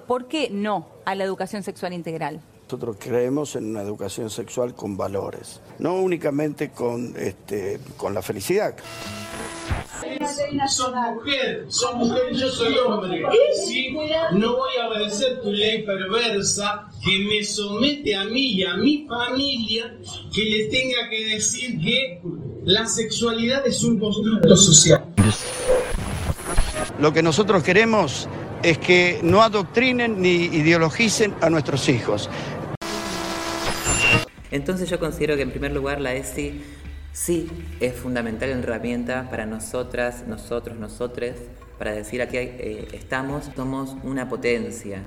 ¿Por qué no a la educación sexual integral? Nosotros creemos en una educación sexual con valores, no únicamente con, este, con la felicidad. Sos mujer, sos mujer y yo soy hombre. ¿sí? No voy a obedecer tu ley perversa que me somete a mí y a mi familia que le tenga que decir que la sexualidad es un constructo social. Lo que nosotros queremos es que no adoctrinen ni ideologicen a nuestros hijos. Entonces yo considero que en primer lugar la ESI sí es fundamental en herramienta para nosotras, nosotros, nosotres, para decir aquí eh, estamos, somos una potencia.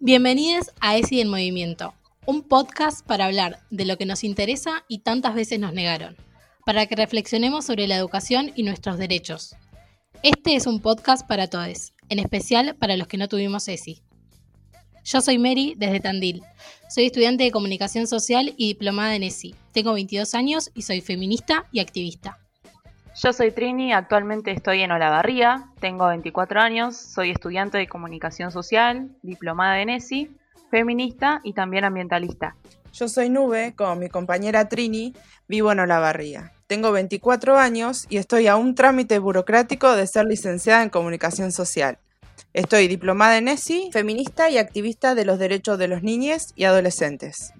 Bienvenidos a ESI en Movimiento, un podcast para hablar de lo que nos interesa y tantas veces nos negaron, para que reflexionemos sobre la educación y nuestros derechos. Este es un podcast para todos, en especial para los que no tuvimos ESI. Yo soy Mary desde Tandil. Soy estudiante de comunicación social y diplomada en ESI. Tengo 22 años y soy feminista y activista. Yo soy Trini, actualmente estoy en Olavarría, tengo 24 años, soy estudiante de comunicación social, diplomada en ESI, feminista y también ambientalista. Yo soy Nube, como mi compañera Trini, vivo en Olavarría. Tengo 24 años y estoy a un trámite burocrático de ser licenciada en comunicación social. Estoy diplomada en ESI, feminista y activista de los derechos de los niños y adolescentes.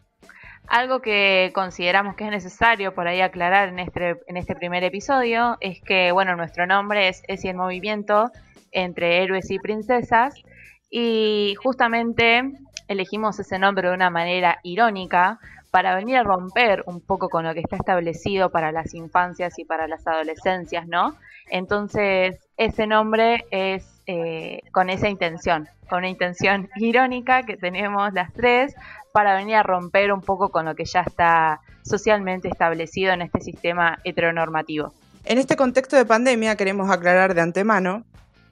Algo que consideramos que es necesario por ahí aclarar en este, en este primer episodio es que, bueno, nuestro nombre es ESI en Movimiento entre héroes y princesas y justamente elegimos ese nombre de una manera irónica para venir a romper un poco con lo que está establecido para las infancias y para las adolescencias, ¿no? Entonces, ese nombre es eh, con esa intención, con una intención irónica que tenemos las tres para venir a romper un poco con lo que ya está socialmente establecido en este sistema heteronormativo. En este contexto de pandemia queremos aclarar de antemano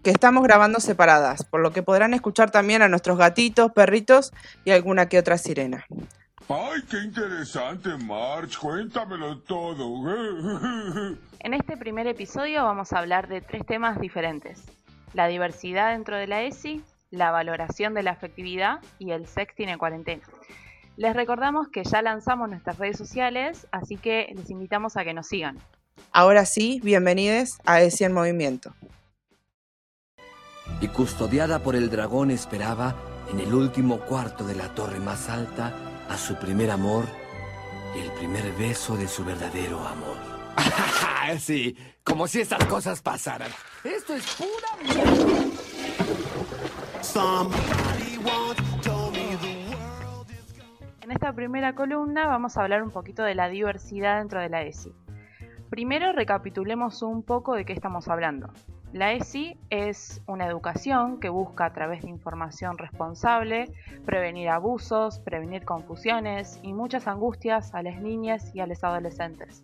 que estamos grabando separadas, por lo que podrán escuchar también a nuestros gatitos, perritos y alguna que otra sirena. ¡Ay, qué interesante, March! Cuéntamelo todo. En este primer episodio vamos a hablar de tres temas diferentes la diversidad dentro de la ESI, la valoración de la afectividad y el sexting en cuarentena. Les recordamos que ya lanzamos nuestras redes sociales, así que les invitamos a que nos sigan. Ahora sí, bienvenidos a ESI en Movimiento. Y custodiada por el dragón esperaba, en el último cuarto de la torre más alta, a su primer amor y el primer beso de su verdadero amor. sí, como si estas cosas pasaran. Esto es pura En esta primera columna vamos a hablar un poquito de la diversidad dentro de la ESI. Primero recapitulemos un poco de qué estamos hablando. La ESI es una educación que busca a través de información responsable prevenir abusos, prevenir confusiones y muchas angustias a las niñas y a los adolescentes.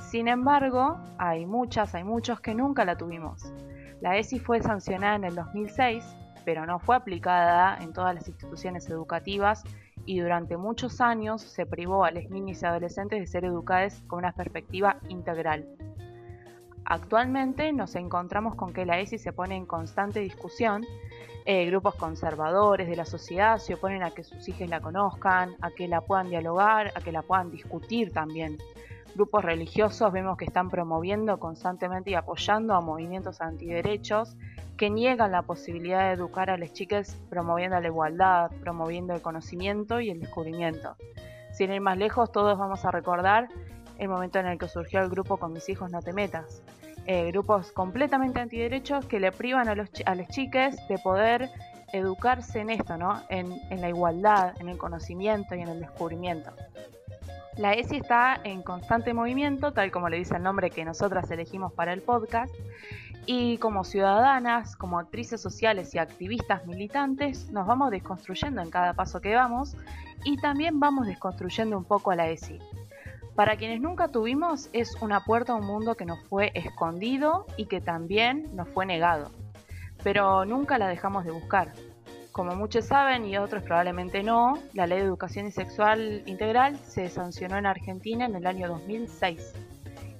Sin embargo, hay muchas, hay muchos que nunca la tuvimos. La ESI fue sancionada en el 2006, pero no fue aplicada en todas las instituciones educativas y durante muchos años se privó a las niñas y adolescentes de ser educadas con una perspectiva integral. Actualmente nos encontramos con que la ESI se pone en constante discusión. Eh, grupos conservadores de la sociedad se oponen a que sus hijos la conozcan, a que la puedan dialogar, a que la puedan discutir también grupos religiosos vemos que están promoviendo constantemente y apoyando a movimientos antiderechos que niegan la posibilidad de educar a las chicas promoviendo la igualdad, promoviendo el conocimiento y el descubrimiento. Sin ir más lejos, todos vamos a recordar el momento en el que surgió el grupo Con mis hijos no te metas. Eh, grupos completamente antiderechos que le privan a, los, a las chicas de poder educarse en esto, ¿no? En, en la igualdad, en el conocimiento y en el descubrimiento. La ESI está en constante movimiento, tal como le dice el nombre que nosotras elegimos para el podcast, y como ciudadanas, como actrices sociales y activistas militantes, nos vamos desconstruyendo en cada paso que vamos y también vamos desconstruyendo un poco a la ESI. Para quienes nunca tuvimos, es una puerta a un mundo que nos fue escondido y que también nos fue negado, pero nunca la dejamos de buscar. Como muchos saben y otros probablemente no, la Ley de Educación Sexual Integral se sancionó en Argentina en el año 2006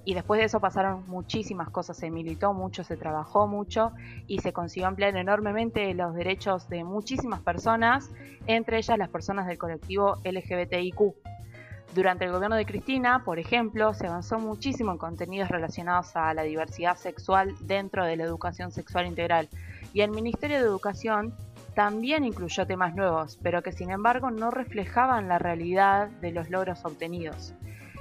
Y después de eso pasaron muchísimas cosas, se militó mucho, se trabajó mucho y se consiguió ampliar enormemente los derechos de muchísimas personas, entre ellas las personas del colectivo LGBTIQ. Durante el gobierno de Cristina, por ejemplo, se avanzó muchísimo en contenidos relacionados a la diversidad sexual dentro de la educación sexual integral. Y el Ministerio de Educación también incluyó temas nuevos, pero que sin embargo no reflejaban la realidad de los logros obtenidos.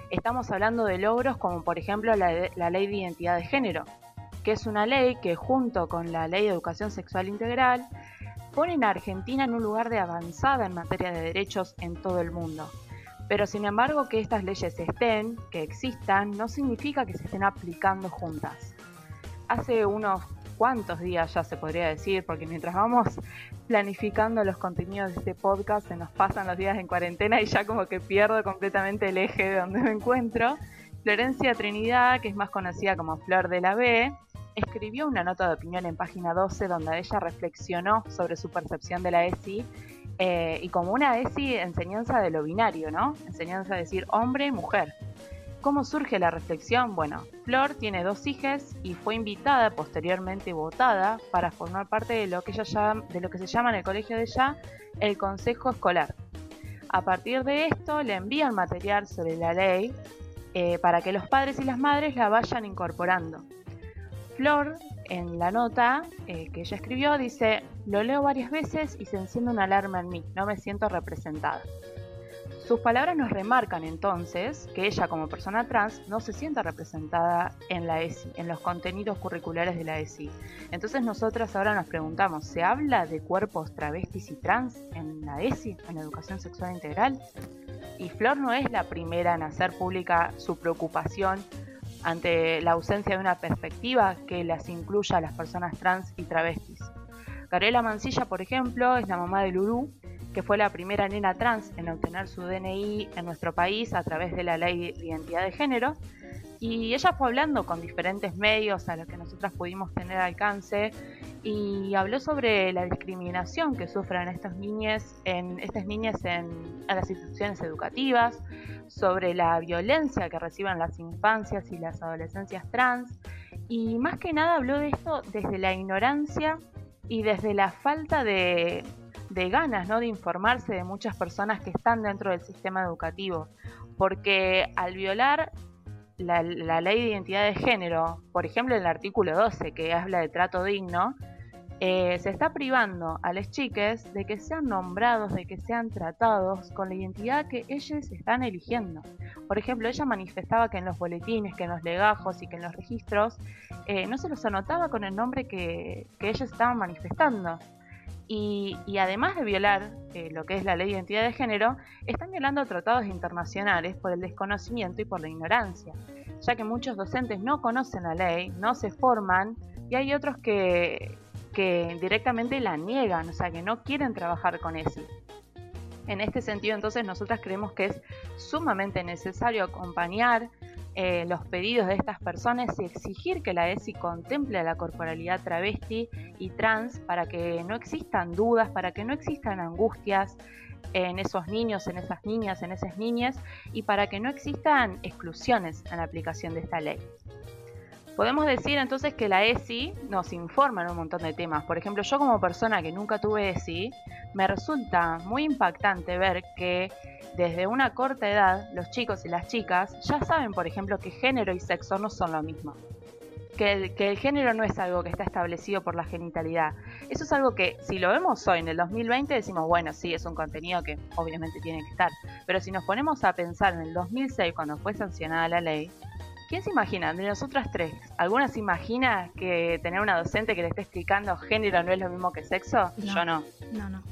Estamos hablando de logros como por ejemplo la, ley de identidad de género, que es una ley que junto con la ley de educación sexual integral pone a Argentina en un lugar de avanzada en materia de derechos en todo el mundo. Pero sin embargo que estas leyes estén, que existan, no significa que se estén aplicando juntas. Hace unos cuantos días ya se podría decir, porque mientras vamos planificando los contenidos de este podcast se nos pasan los días en cuarentena y ya como que pierdo completamente el eje de donde me encuentro. Florencia Trinidad, que es más conocida como Flor de la B, escribió una nota de opinión en página 12 donde ella reflexionó sobre su percepción de la ESI eh, y como una ESI enseñanza de lo binario, ¿no? Enseñanza de decir hombre y mujer. ¿Cómo surge la reflexión? Bueno, Flor tiene dos hijas y fue invitada, posteriormente votada, para formar parte de lo que, ella de lo que se llama en el colegio de ella el consejo escolar. A partir de esto le envían material sobre la ley eh, para que los padres y las madres la vayan incorporando. Flor, en la nota eh, que ella escribió, dice, lo leo varias veces y se enciende una alarma en mí, no me siento representada. Sus palabras nos remarcan entonces que ella como persona trans no se sienta representada en la ESI, en los contenidos curriculares de la ESI. Entonces nosotras ahora nos preguntamos, ¿se habla de cuerpos travestis y trans en la ESI, en la educación sexual integral? Y Flor no es la primera en hacer pública su preocupación ante la ausencia de una perspectiva que las incluya a las personas trans y travestis. Gabriela Mancilla, por ejemplo, es la mamá de Lulú, que fue la primera nena trans en obtener su DNI en nuestro país a través de la ley de identidad de género. Y ella fue hablando con diferentes medios a los que nosotras pudimos tener alcance y habló sobre la discriminación que sufren estas niñas en, estas niñas en, las instituciones educativas, sobre la violencia que reciben las infancias y las adolescencias trans y más que nada habló de esto desde la ignorancia y desde la falta de, de ganas ¿no? de informarse de muchas personas que están dentro del sistema educativo, porque al violar la, ley de identidad de género, por ejemplo en el artículo 12 que habla de trato digno, eh, se está privando a las chiques de que sean nombrados, de que sean tratados con la identidad que ellos están eligiendo. Por ejemplo, ella manifestaba que en los boletines, que en los legajos y que en los registros eh, no se los anotaba con el nombre que, que ellos estaban manifestando. Y, además de violar eh, lo que es la ley de identidad de género, están violando tratados internacionales por el desconocimiento y por la ignorancia, ya que muchos docentes no conocen la ley, no se forman y hay otros que, que directamente la niegan, o sea, que no quieren trabajar con eso. En este sentido, entonces, nosotras creemos que es sumamente necesario acompañar eh, los pedidos de estas personas y exigir que la ESI contemple la corporalidad travesti y trans para que no existan dudas, para que no existan angustias en esos niños, en esas niñas, en esas niñas y para que no existan exclusiones en la aplicación de esta ley. Podemos decir entonces que la ESI nos informa en un montón de temas. Por ejemplo, yo como persona que nunca tuve ESI, me resulta muy impactante ver que desde una corta edad, los chicos y las chicas ya saben, por ejemplo, que género y sexo no son lo mismo. Que el, género no es algo que está establecido por la genitalidad. Eso es algo que, si lo vemos hoy en el 2020, decimos, bueno, sí, es un contenido que obviamente tiene que estar. Pero si nos ponemos a pensar en el 2006, cuando fue sancionada la ley, ¿quién se imagina? De nosotras tres, ¿alguna se imagina que tener una docente que le esté explicando género no es lo mismo que sexo? Yo no. No, no.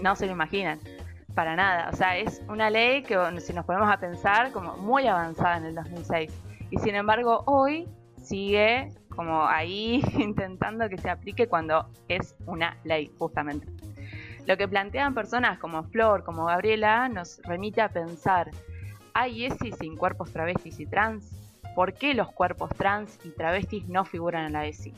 No se lo imaginan para nada. O sea, es una ley que si nos ponemos a pensar como muy avanzada en el 2006. Y sin embargo, hoy sigue como ahí intentando que se aplique cuando es una ley, justamente. Lo que plantean personas como Flor, como Gabriela, nos remite a pensar, ¿hay ESI sin cuerpos travestis y trans? ¿Por qué los cuerpos trans y travestis no figuran en la ESI?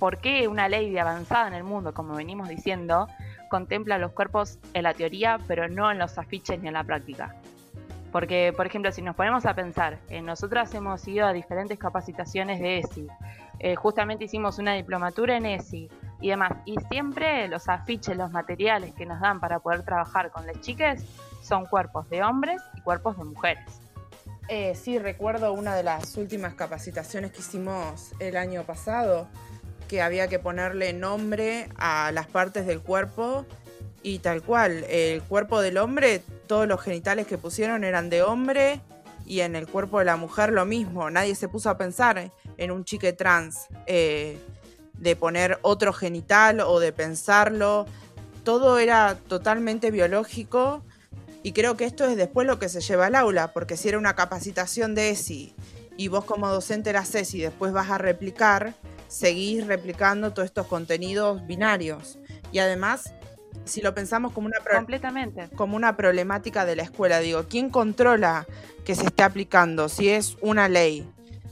¿Por qué una ley de avanzada en el mundo, como venimos diciendo, contempla los cuerpos en la teoría, pero no en los afiches ni en la práctica. Porque, por ejemplo, si nos ponemos a pensar, eh, nosotras hemos ido a diferentes capacitaciones de ESI, eh, justamente hicimos una diplomatura en ESI y demás, y siempre los afiches, los materiales que nos dan para poder trabajar con las chiques son cuerpos de hombres y cuerpos de mujeres. Eh, sí, recuerdo una de las últimas capacitaciones que hicimos el año pasado, que había que ponerle nombre a las partes del cuerpo y tal cual, el cuerpo del hombre, todos los genitales que pusieron eran de hombre y en el cuerpo de la mujer lo mismo. Nadie se puso a pensar en un chique trans, eh, de poner otro genital o de pensarlo. Todo era totalmente biológico y creo que esto es después lo que se lleva al aula, porque si era una capacitación de ESI y vos como docente la haces y después vas a replicar, seguís replicando todos estos contenidos binarios. Y además si lo pensamos como una, Completamente. como una problemática de la escuela, digo, ¿quién controla que se esté aplicando? Si es una ley,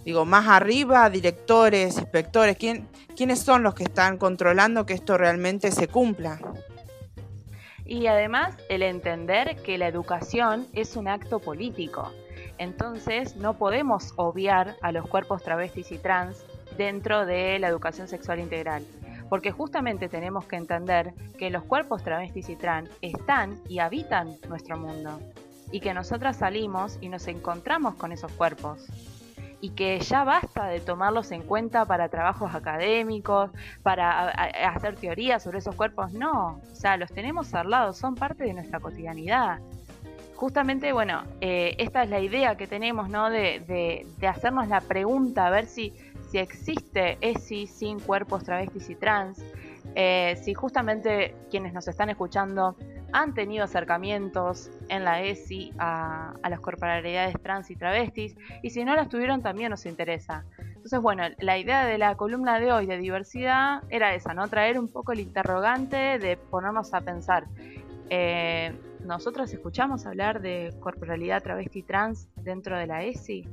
digo, más arriba, directores, inspectores, ¿quién, ¿quiénes son los que están controlando que esto realmente se cumpla? Y además el entender que la educación es un acto político. Entonces no podemos obviar a los cuerpos travestis y trans dentro de la educación sexual integral porque justamente tenemos que entender que los cuerpos travestis y trans están y habitan nuestro mundo, y que nosotras salimos y nos encontramos con esos cuerpos, y que ya basta de tomarlos en cuenta para trabajos académicos, para hacer teorías sobre esos cuerpos, no, o sea, los tenemos al lado, son parte de nuestra cotidianidad. Justamente, bueno, eh, esta es la idea que tenemos, ¿no? De, de, hacernos la pregunta, a ver si si existe ESI sin cuerpos travestis y trans, eh, si justamente quienes nos están escuchando han tenido acercamientos en la ESI a, las corporalidades trans y travestis, y si no las tuvieron también nos interesa. Entonces, bueno, la idea de la columna de hoy de diversidad era esa, ¿no? Traer un poco el interrogante de ponernos a pensar. Eh, ¿Nosotros escuchamos hablar de corporalidad travesti trans dentro de la ESI?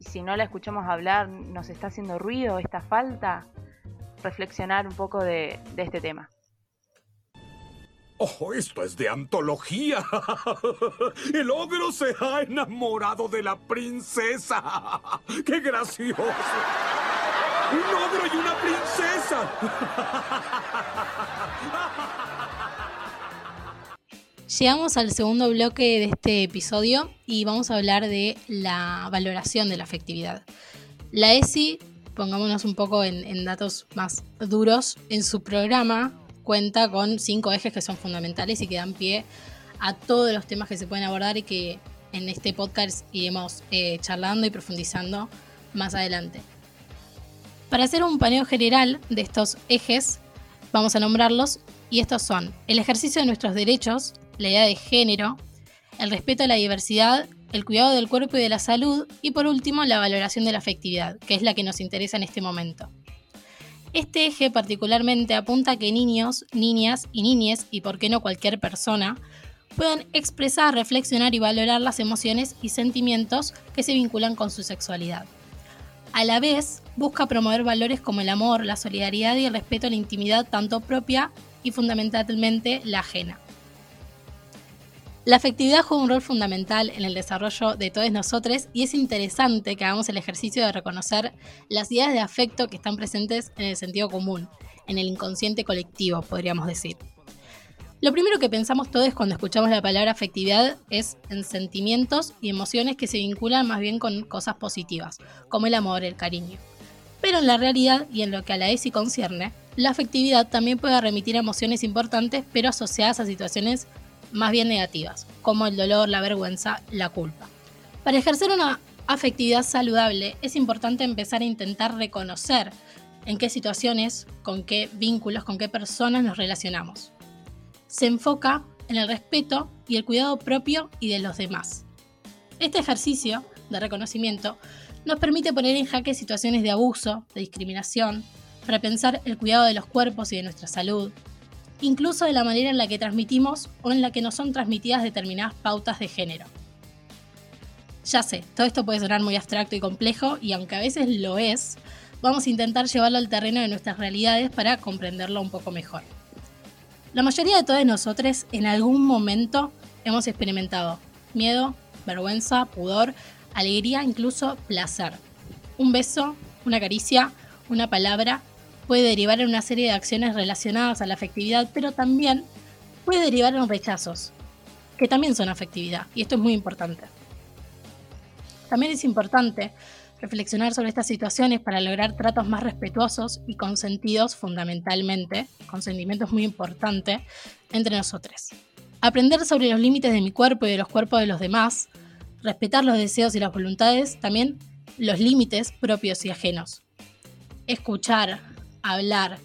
si no la escuchamos hablar, nos está haciendo ruido esta falta, reflexionar un poco de, de este tema. ¡Oh, esto es de antología! El ogro se ha enamorado de la princesa. ¡Qué gracioso! ¡Un ogro y una princesa! Llegamos al segundo bloque de este episodio y vamos a hablar de la valoración de la afectividad. La ESI, pongámonos un poco en, datos más duros, en su programa cuenta con cinco ejes que son fundamentales y que dan pie a todos los temas que se pueden abordar y que en este podcast iremos eh, charlando y profundizando más adelante. Para hacer un paneo general de estos ejes, vamos a nombrarlos y estos son el ejercicio de nuestros derechos, la idea de género, el respeto a la diversidad, el cuidado del cuerpo y de la salud y por último la valoración de la afectividad, que es la que nos interesa en este momento. Este eje particularmente apunta a que niños, niñas y niñes, y por qué no cualquier persona, puedan expresar, reflexionar y valorar las emociones y sentimientos que se vinculan con su sexualidad. A la vez, busca promover valores como el amor, la solidaridad y el respeto a la intimidad tanto propia y fundamentalmente la ajena. La afectividad juega un rol fundamental en el desarrollo de todos nosotros y es interesante que hagamos el ejercicio de reconocer las ideas de afecto que están presentes en el sentido común, en el inconsciente colectivo, podríamos decir. Lo primero que pensamos todos cuando escuchamos la palabra afectividad es en sentimientos y emociones que se vinculan más bien con cosas positivas, como el amor, el cariño. Pero en la realidad y en lo que a la ESI concierne, la afectividad también puede remitir a emociones importantes pero asociadas a situaciones más bien negativas, como el dolor, la vergüenza, la culpa. Para ejercer una afectividad saludable es importante empezar a intentar reconocer en qué situaciones, con qué vínculos, con qué personas nos relacionamos. Se enfoca en el respeto y el cuidado propio y de los demás. Este ejercicio de reconocimiento nos permite poner en jaque situaciones de abuso, de discriminación, para pensar el cuidado de los cuerpos y de nuestra salud, incluso de la manera en la que transmitimos o en la que nos son transmitidas determinadas pautas de género. Ya sé, todo esto puede sonar muy abstracto y complejo y aunque a veces lo es, vamos a intentar llevarlo al terreno de nuestras realidades para comprenderlo un poco mejor. La mayoría de todos nosotros en algún momento hemos experimentado miedo, vergüenza, pudor, alegría, incluso placer. Un beso, una caricia, una palabra puede derivar en una serie de acciones relacionadas a la afectividad, pero también puede derivar en rechazos, que también son afectividad, y esto es muy importante. También es importante reflexionar sobre estas situaciones para lograr tratos más respetuosos y consentidos fundamentalmente, consentimiento es muy importante, entre nosotros. Aprender sobre los límites de mi cuerpo y de los cuerpos de los demás, respetar los deseos y las voluntades, también los límites propios y ajenos. Escuchar, hablar,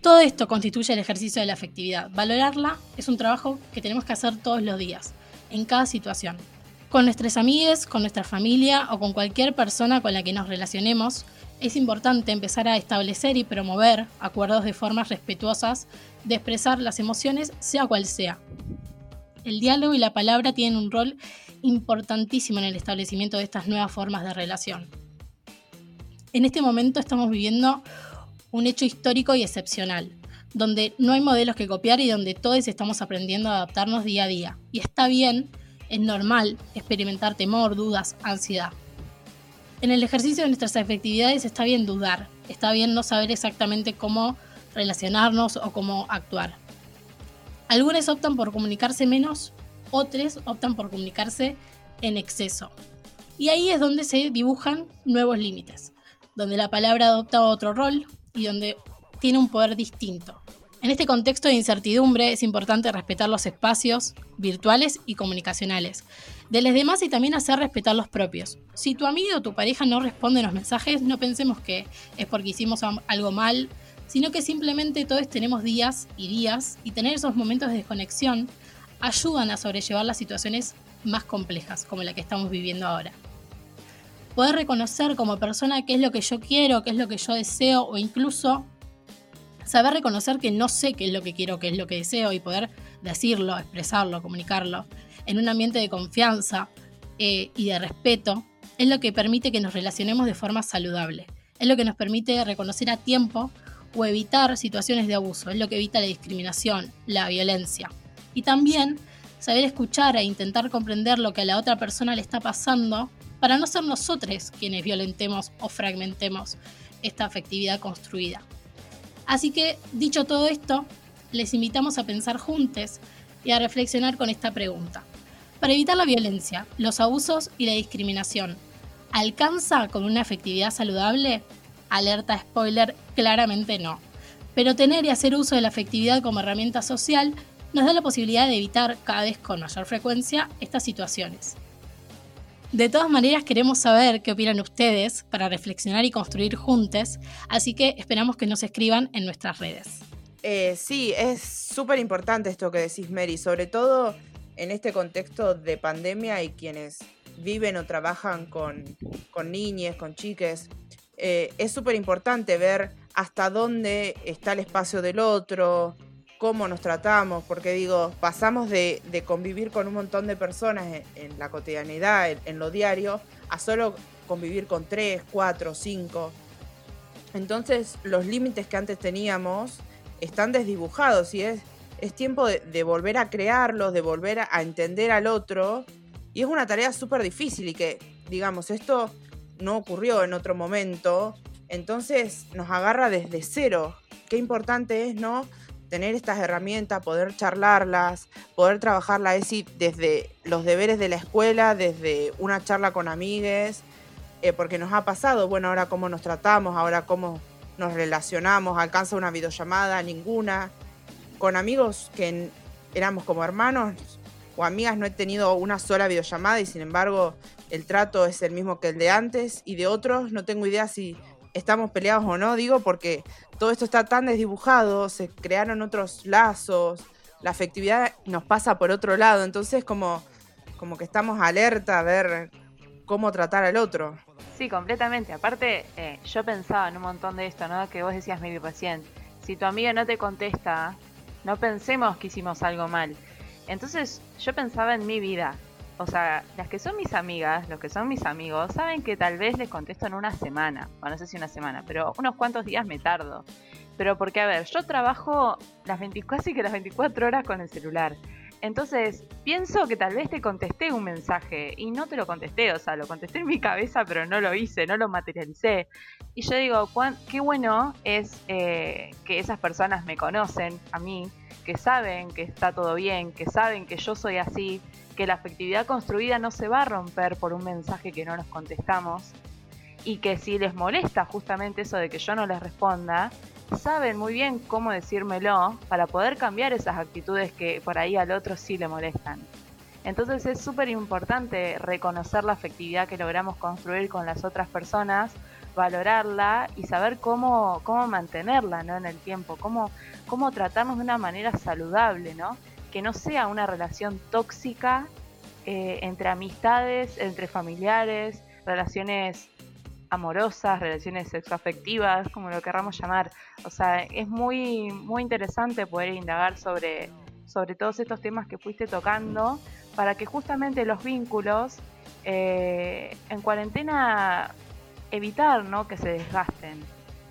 todo esto constituye el ejercicio de la afectividad. Valorarla es un trabajo que tenemos que hacer todos los días, en cada situación. Con nuestras amigas, con nuestra familia o con cualquier persona con la que nos relacionemos, es importante empezar a establecer y promover acuerdos de formas respetuosas de expresar las emociones, sea cual sea. El diálogo y la palabra tienen un rol importantísimo en el establecimiento de estas nuevas formas de relación. En este momento estamos viviendo un hecho histórico y excepcional, donde no hay modelos que copiar y donde todos estamos aprendiendo a adaptarnos día a día. Y está bien, es normal experimentar temor, dudas, ansiedad. En el ejercicio de nuestras efectividades está bien dudar, está bien no saber exactamente cómo relacionarnos o cómo actuar. Algunos optan por comunicarse menos, otros optan por comunicarse en exceso. Y ahí es donde se dibujan nuevos límites, donde la palabra adopta otro rol, y donde tiene un poder distinto. En este contexto de incertidumbre es importante respetar los espacios virtuales y comunicacionales de los demás y también hacer respetar los propios. Si tu amigo o tu pareja no responde los mensajes, no pensemos que es porque hicimos algo mal, sino que simplemente todos tenemos días y días y tener esos momentos de desconexión ayudan a sobrellevar las situaciones más complejas como la que estamos viviendo ahora poder reconocer como persona qué es lo que yo quiero, qué es lo que yo deseo o incluso saber reconocer que no sé qué es lo que quiero, qué es lo que deseo y poder decirlo, expresarlo, comunicarlo en un ambiente de confianza eh, y de respeto es lo que permite que nos relacionemos de forma saludable. Es lo que nos permite reconocer a tiempo o evitar situaciones de abuso. Es lo que evita la discriminación, la violencia. Y también saber escuchar e intentar comprender lo que a la otra persona le está pasando para no ser nosotros quienes violentemos o fragmentemos esta afectividad construida. Así que, dicho todo esto, les invitamos a pensar juntos y a reflexionar con esta pregunta. Para evitar la violencia, los abusos y la discriminación, ¿alcanza con una afectividad saludable? Alerta spoiler, claramente no. Pero tener y hacer uso de la afectividad como herramienta social nos da la posibilidad de evitar cada vez con mayor frecuencia estas situaciones. De todas maneras, queremos saber qué opinan ustedes para reflexionar y construir juntos, así que esperamos que nos escriban en nuestras redes. Eh, sí, es súper importante esto que decís, Mary, sobre todo en este contexto de pandemia y quienes viven o trabajan con, con con chiques. Eh, es súper importante ver hasta dónde está el espacio del otro, cómo nos tratamos, porque digo, pasamos de, convivir con un montón de personas en, la cotidianidad, en, lo diario, a solo convivir con tres, cuatro, cinco. Entonces los límites que antes teníamos están desdibujados y es, es tiempo de, volver a crearlos, de volver a, entender al otro. Y es una tarea súper difícil y que, digamos, esto no ocurrió en otro momento. Entonces nos agarra desde cero. Qué importante es, ¿no? Tener estas herramientas, poder charlarlas, poder trabajar la ESI desde los deberes de la escuela, desde una charla con amigues, eh, porque nos ha pasado, bueno, ahora cómo nos tratamos, ahora cómo nos relacionamos, alcanza una videollamada, ninguna. Con amigos que éramos como hermanos o amigas no he tenido una sola videollamada y sin embargo el trato es el mismo que el de antes y de otros no tengo idea si estamos peleados o no, digo, porque todo esto está tan desdibujado, se crearon otros lazos, la afectividad nos pasa por otro lado, entonces como, como que estamos alerta a ver cómo tratar al otro. Sí, completamente. Aparte, eh, yo pensaba en un montón de esto, ¿no? Que vos decías, mi recién, si tu amiga no te contesta, no pensemos que hicimos algo mal. Entonces, yo pensaba en mi vida o sea, las que son mis amigas, los que son mis amigos, saben que tal vez les contesto en una semana, o no sé si una semana, pero unos cuantos días me tardo. Pero porque, a ver, yo trabajo las 20, casi que las 24 horas con el celular. Entonces, pienso que tal vez te contesté un mensaje y no te lo contesté, o sea, lo contesté en mi cabeza, pero no lo hice, no lo materialicé. Y yo digo, qué bueno es eh, que esas personas me conocen a mí, que saben que está todo bien, que saben que yo soy así, que la afectividad construida no se va a romper por un mensaje que no nos contestamos y que si les molesta justamente eso de que yo no les responda, saben muy bien cómo decírmelo para poder cambiar esas actitudes que por ahí al otro sí le molestan. Entonces es súper importante reconocer la afectividad que logramos construir con las otras personas, valorarla y saber cómo, cómo mantenerla ¿no? en el tiempo, cómo, cómo tratarnos de una manera saludable, ¿no? Que no sea una relación tóxica eh, entre amistades, entre familiares, relaciones amorosas, relaciones sexoafectivas, como lo querramos llamar. O sea, es muy, muy interesante poder indagar sobre, sobre todos estos temas que fuiste tocando para que justamente los vínculos eh, en cuarentena evitar ¿no? que se desgasten,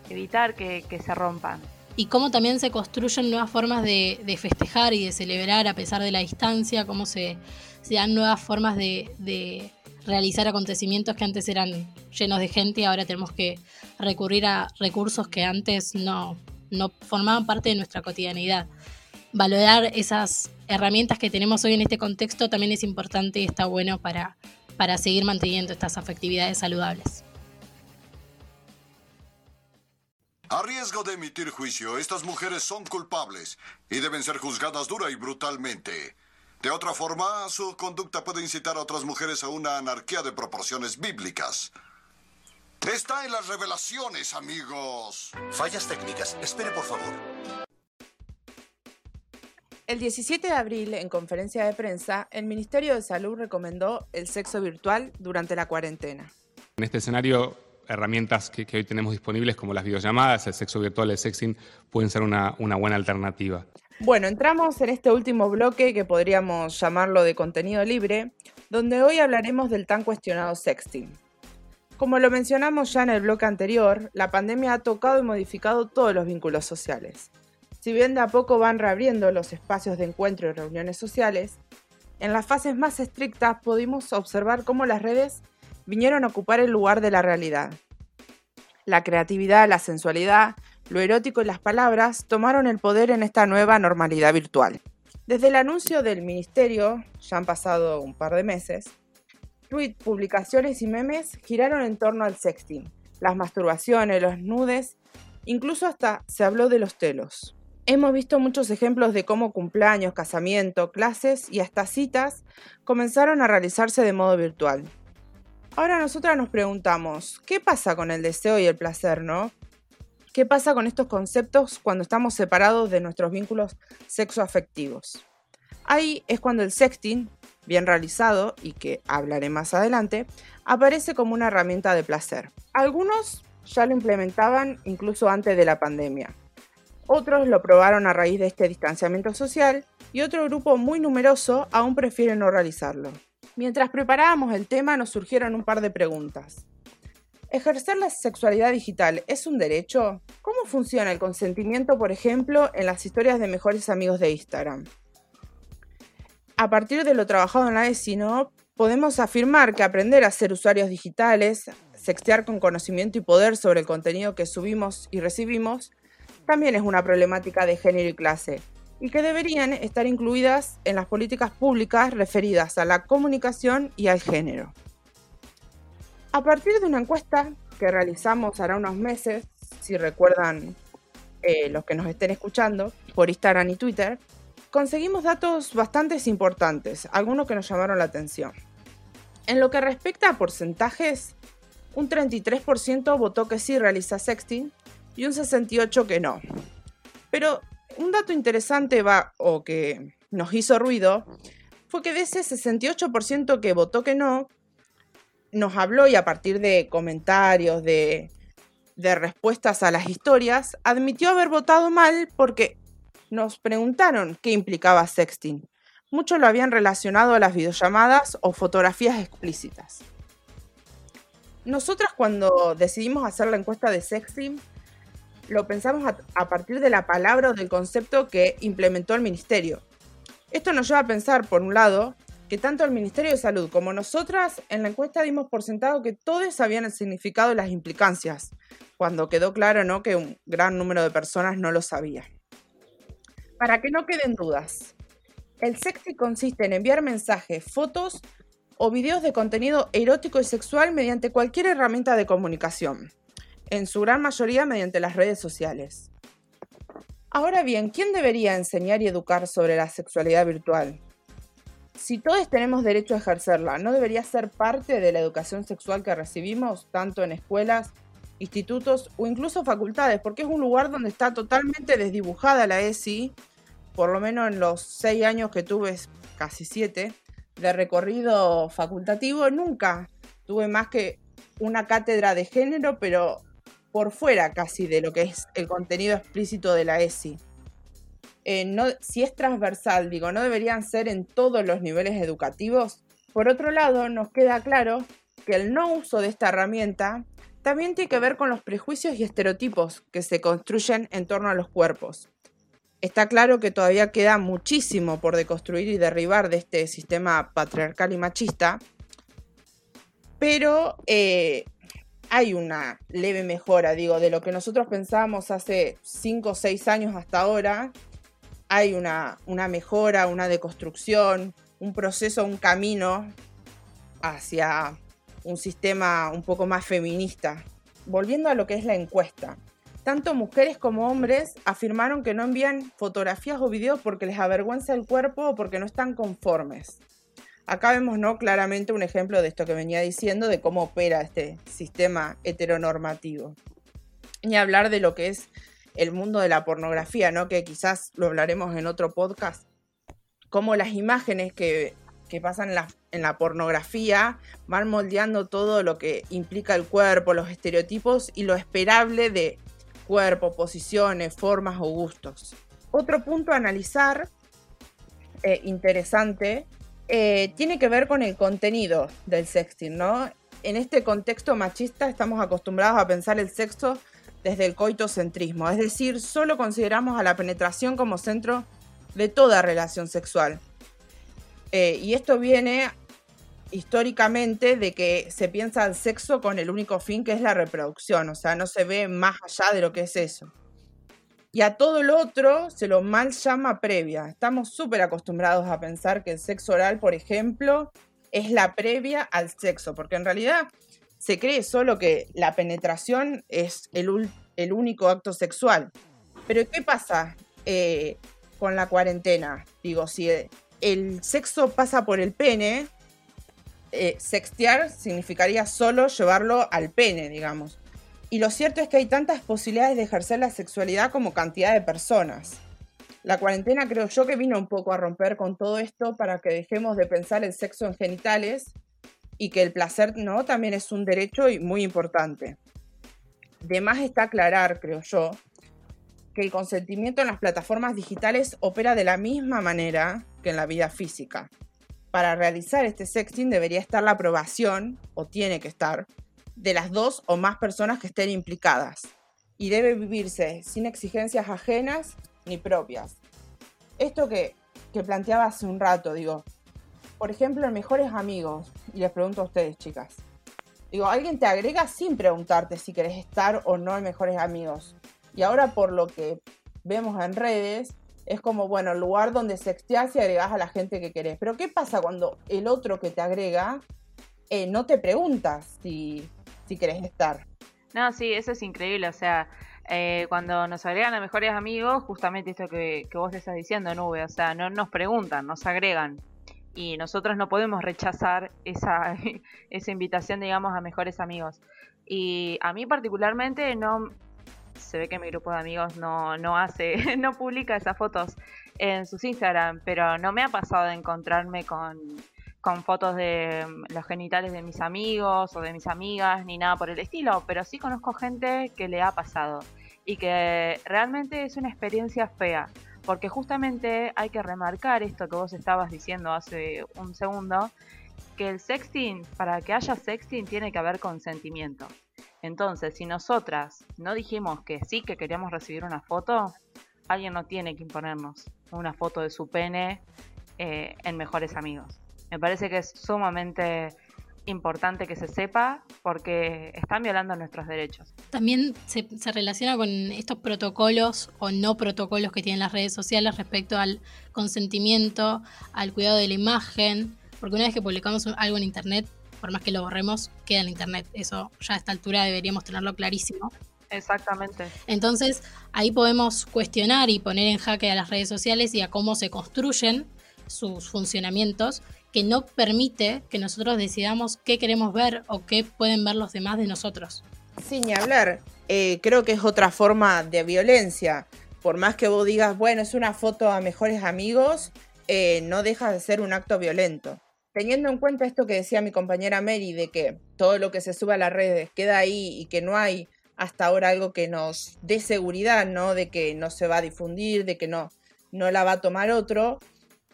evitar que, se rompan. Y cómo también se construyen nuevas formas de, festejar y de celebrar a pesar de la distancia, cómo se, se dan nuevas formas de realizar acontecimientos que antes eran llenos de gente y ahora tenemos que recurrir a recursos que antes no, no formaban parte de nuestra cotidianidad. Valorar esas herramientas que tenemos hoy en este contexto también es importante y está bueno para, para seguir manteniendo estas afectividades saludables. A riesgo de emitir juicio, estas mujeres son culpables y deben ser juzgadas dura y brutalmente. De otra forma, su conducta puede incitar a otras mujeres a una anarquía de proporciones bíblicas. Está en las revelaciones, amigos. Fallas técnicas. Espere, por favor. El 17 de abril, en conferencia de prensa, el Ministerio de Salud recomendó el sexo virtual durante la cuarentena. En este escenario, herramientas que, hoy tenemos disponibles como las videollamadas, el sexo virtual, el sexing, pueden ser una, una buena alternativa. Bueno, entramos en este último bloque que podríamos llamarlo de contenido libre, donde hoy hablaremos del tan cuestionado sexting. Como lo mencionamos ya en el bloque anterior, la pandemia ha tocado y modificado todos los vínculos sociales. Si bien de a poco van reabriendo los espacios de encuentro y reuniones sociales, en las fases más estrictas pudimos observar cómo las redes vinieron a ocupar el lugar de la realidad. La creatividad, la sensualidad, lo erótico y las palabras tomaron el poder en esta nueva normalidad virtual. Desde el anuncio del ministerio, ya han pasado un par de meses, tweets, publicaciones y memes giraron en torno al sexting, las masturbaciones, los nudes, incluso hasta se habló de los telos. Hemos visto muchos ejemplos de cómo cumpleaños, casamiento, clases y hasta citas comenzaron a realizarse de modo virtual. Ahora nosotras nos preguntamos, ¿qué pasa con el deseo y el placer, no? ¿Qué pasa con estos conceptos cuando estamos separados de nuestros vínculos sexoafectivos? Ahí es cuando el sexting, bien realizado y que hablaré más adelante, aparece como una herramienta de placer. Algunos ya lo implementaban incluso antes de la pandemia. Otros lo probaron a raíz de este distanciamiento social y otro grupo muy numeroso aún prefiere no realizarlo. Mientras preparábamos el tema nos surgieron un par de preguntas. ¿Ejercer la sexualidad digital es un derecho? ¿Cómo funciona el consentimiento, por ejemplo, en las historias de mejores amigos de Instagram? A partir de lo trabajado en la ESI, podemos afirmar que aprender a ser usuarios digitales, sextear con conocimiento y poder sobre el contenido que subimos y recibimos, también es una problemática de género y clase, y que deberían estar incluidas en las políticas públicas referidas a la comunicación y al género. A partir de una encuesta que realizamos hará unos meses, si recuerdan eh, los que nos estén escuchando, por Instagram y Twitter, conseguimos datos bastante importantes, algunos que nos llamaron la atención. En lo que respecta a porcentajes, un 33% votó que sí realiza sexting y un 68% que no. Pero un dato interesante va, o que nos hizo ruido, fue que de ese 68% que votó que no, nos habló y a partir de comentarios, de, respuestas a las historias, admitió haber votado mal porque nos preguntaron qué implicaba sexting. Muchos lo habían relacionado a las videollamadas o fotografías explícitas. Nosotras cuando decidimos hacer la encuesta de sexting, lo pensamos a, partir de la palabra o del concepto que implementó el ministerio. Esto nos lleva a pensar, por un lado, que tanto el Ministerio de Salud como nosotras en la encuesta dimos por sentado que todos sabían el significado y las implicancias, cuando quedó claro ¿no? que un gran número de personas no lo sabía. Para que no queden dudas, el sexting consiste en enviar mensajes, fotos o videos de contenido erótico y sexual mediante cualquier herramienta de comunicación, en su gran mayoría mediante las redes sociales. Ahora bien, ¿quién debería enseñar y educar sobre la sexualidad virtual? si todos tenemos derecho a ejercerla, ¿no debería ser parte de la educación sexual que recibimos, tanto en escuelas, institutos o incluso facultades? Porque es un lugar donde está totalmente desdibujada la ESI, por lo menos en los seis años que tuve, casi siete, de recorrido facultativo, nunca tuve más que una cátedra de género, pero por fuera casi de lo que es el contenido explícito de la ESI. Eh, no, si es transversal, digo, no deberían ser en todos los niveles educativos. Por otro lado, nos queda claro que el no uso de esta herramienta también tiene que ver con los prejuicios y estereotipos que se construyen en torno a los cuerpos. Está claro que todavía queda muchísimo por deconstruir y derribar de este sistema patriarcal y machista, pero eh, hay una leve mejora, digo, de lo que nosotros pensábamos hace 5 o 6 años hasta ahora, hay una, mejora, una deconstrucción, un proceso, un camino hacia un sistema un poco más feminista. Volviendo a lo que es la encuesta, tanto mujeres como hombres afirmaron que no envían fotografías o videos porque les avergüenza el cuerpo o porque no están conformes. Acá vemos ¿no? claramente un ejemplo de esto que venía diciendo, de cómo opera este sistema heteronormativo. Ni hablar de lo que es el mundo de la pornografía, ¿no? Que quizás lo hablaremos en otro podcast, cómo las imágenes que, pasan en la, en la pornografía van moldeando todo lo que implica el cuerpo, los estereotipos y lo esperable de cuerpo, posiciones, formas o gustos. Otro punto a analizar eh, interesante eh, tiene que ver con el contenido del sexting, ¿no? En este contexto machista estamos acostumbrados a pensar el sexo desde el coitocentrismo, es decir, solo consideramos a la penetración como centro de toda relación sexual. Eh, y esto viene históricamente de que se piensa el sexo con el único fin que es la reproducción, o sea, no se ve más allá de lo que es eso. Y a todo lo otro se lo mal llama previa. Estamos súper acostumbrados a pensar que el sexo oral, por ejemplo, es la previa al sexo, porque en realidad se cree solo que la penetración es el, el único acto sexual. Pero ¿qué pasa eh, con la cuarentena? Digo, si el sexo pasa por el pene, eh, sextear significaría solo llevarlo al pene, digamos. Y lo cierto es que hay tantas posibilidades de ejercer la sexualidad como cantidad de personas. La cuarentena creo yo que vino un poco a romper con todo esto para que dejemos de pensar el sexo en genitales y que el placer no también es un derecho y muy importante. De más está aclarar, creo yo, que el consentimiento en las plataformas digitales opera de la misma manera que en la vida física. Para realizar este sexting debería estar la aprobación, o tiene que estar, de las dos o más personas que estén implicadas, y debe vivirse sin exigencias ajenas ni propias. Esto que, que planteaba hace un rato, digo, por ejemplo, en Mejores Amigos, y les pregunto a ustedes, chicas, digo, alguien te agrega sin preguntarte si querés estar o no en Mejores Amigos. Y ahora por lo que vemos en redes, es como, bueno, el lugar donde sexteás y agregás a la gente que querés. Pero ¿qué pasa cuando el otro que te agrega eh, no te preguntas si, si querés estar? No, sí, eso es increíble. O sea, eh, cuando nos agregan a mejores amigos, justamente esto que, que vos estás diciendo, Nube, o sea, no nos preguntan, nos agregan y nosotros no podemos rechazar esa, esa invitación, digamos, a mejores amigos. Y a mí particularmente no se ve que mi grupo de amigos no, no hace, no publica esas fotos en sus Instagram, pero no me ha pasado de encontrarme con, con fotos de los genitales de mis amigos o de mis amigas, ni nada por el estilo, pero sí conozco gente que le ha pasado y que realmente es una experiencia fea porque justamente hay que remarcar esto que vos estabas diciendo hace un segundo, que el sexting, para que haya sexting tiene que haber consentimiento. Entonces, si nosotras no dijimos que sí que queríamos recibir una foto, alguien no tiene que imponernos una foto de su pene eh, en mejores amigos. Me parece que es sumamente importante que se sepa porque están violando nuestros derechos. También se, se, relaciona con estos protocolos o no protocolos que tienen las redes sociales respecto al consentimiento, al cuidado de la imagen, porque una vez que publicamos algo en Internet, por más que lo borremos, queda en Internet. Eso ya a esta altura deberíamos tenerlo clarísimo. Exactamente. Entonces ahí podemos cuestionar y poner en jaque a las redes sociales y a cómo se construyen sus funcionamientos que no permite que nosotros decidamos qué queremos ver o qué pueden ver los demás de nosotros. Sin hablar, eh, creo que es otra forma de violencia. Por más que vos digas, bueno, es una foto a mejores amigos, eh, no deja de ser un acto violento. Teniendo en cuenta esto que decía mi compañera Mary, de que todo lo que se sube a las redes queda ahí y que no hay hasta ahora algo que nos dé seguridad, ¿no? De que no se va a difundir, de que no, no la va a tomar otro.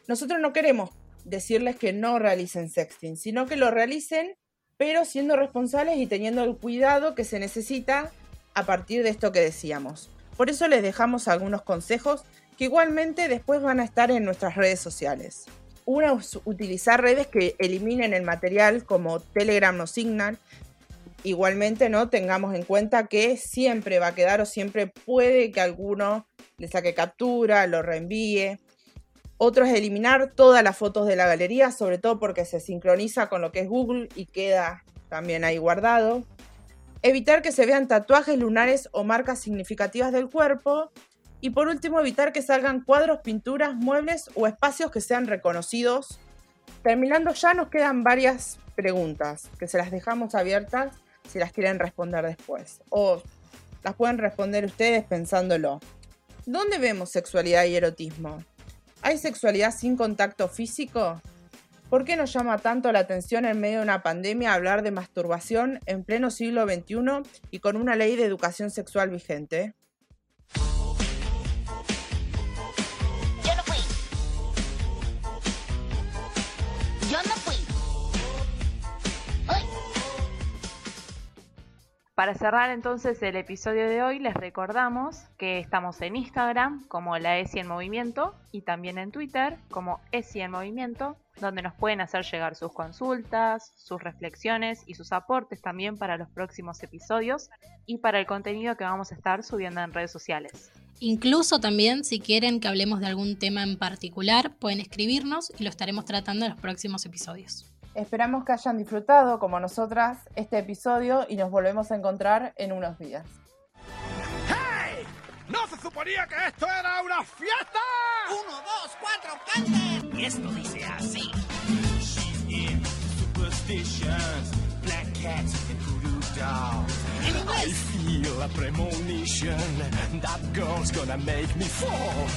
Nosotros no queremos decirles que no realicen sexting, sino que lo realicen, pero siendo responsables y teniendo el cuidado que se necesita a partir de esto que decíamos. Por eso les dejamos algunos consejos que igualmente después van a estar en nuestras redes sociales. Uno es utilizar redes que eliminen el material como Telegram o Signal. Igualmente, ¿no? Tengamos en cuenta que siempre va a quedar o siempre puede que alguno le saque captura, lo reenvíe. Otro es eliminar todas las fotos de la galería, sobre todo porque se sincroniza con lo que es Google y queda también ahí guardado. Evitar que se vean tatuajes lunares o marcas significativas del cuerpo. Y por último, evitar que salgan cuadros, pinturas, muebles o espacios que sean reconocidos. Terminando ya nos quedan varias preguntas que se las dejamos abiertas si las quieren responder después. O las pueden responder ustedes pensándolo. ¿Dónde vemos sexualidad y erotismo? ¿Hay sexualidad sin contacto físico? ¿Por qué nos llama tanto la atención en medio de una pandemia hablar de masturbación en pleno siglo XXI y con una ley de educación sexual vigente? Para cerrar entonces el episodio de hoy, les recordamos que estamos en Instagram como la ESI en Movimiento y también en Twitter como ESI en Movimiento, donde nos pueden hacer llegar sus consultas, sus reflexiones y sus aportes también para los próximos episodios y para el contenido que vamos a estar subiendo en redes sociales. Incluso también si quieren que hablemos de algún tema en particular, pueden escribirnos y lo estaremos tratando en los próximos episodios. Esperamos que hayan disfrutado, como nosotras, este episodio y nos volvemos a encontrar en unos días. ¡Hey! ¿No se suponía que esto era una fiesta? Uno, dos, cuatro, cante. Y esto dice así. Black cats and voodoo dolls. En I inglés. feel a premonition that girl's gonna make me fall.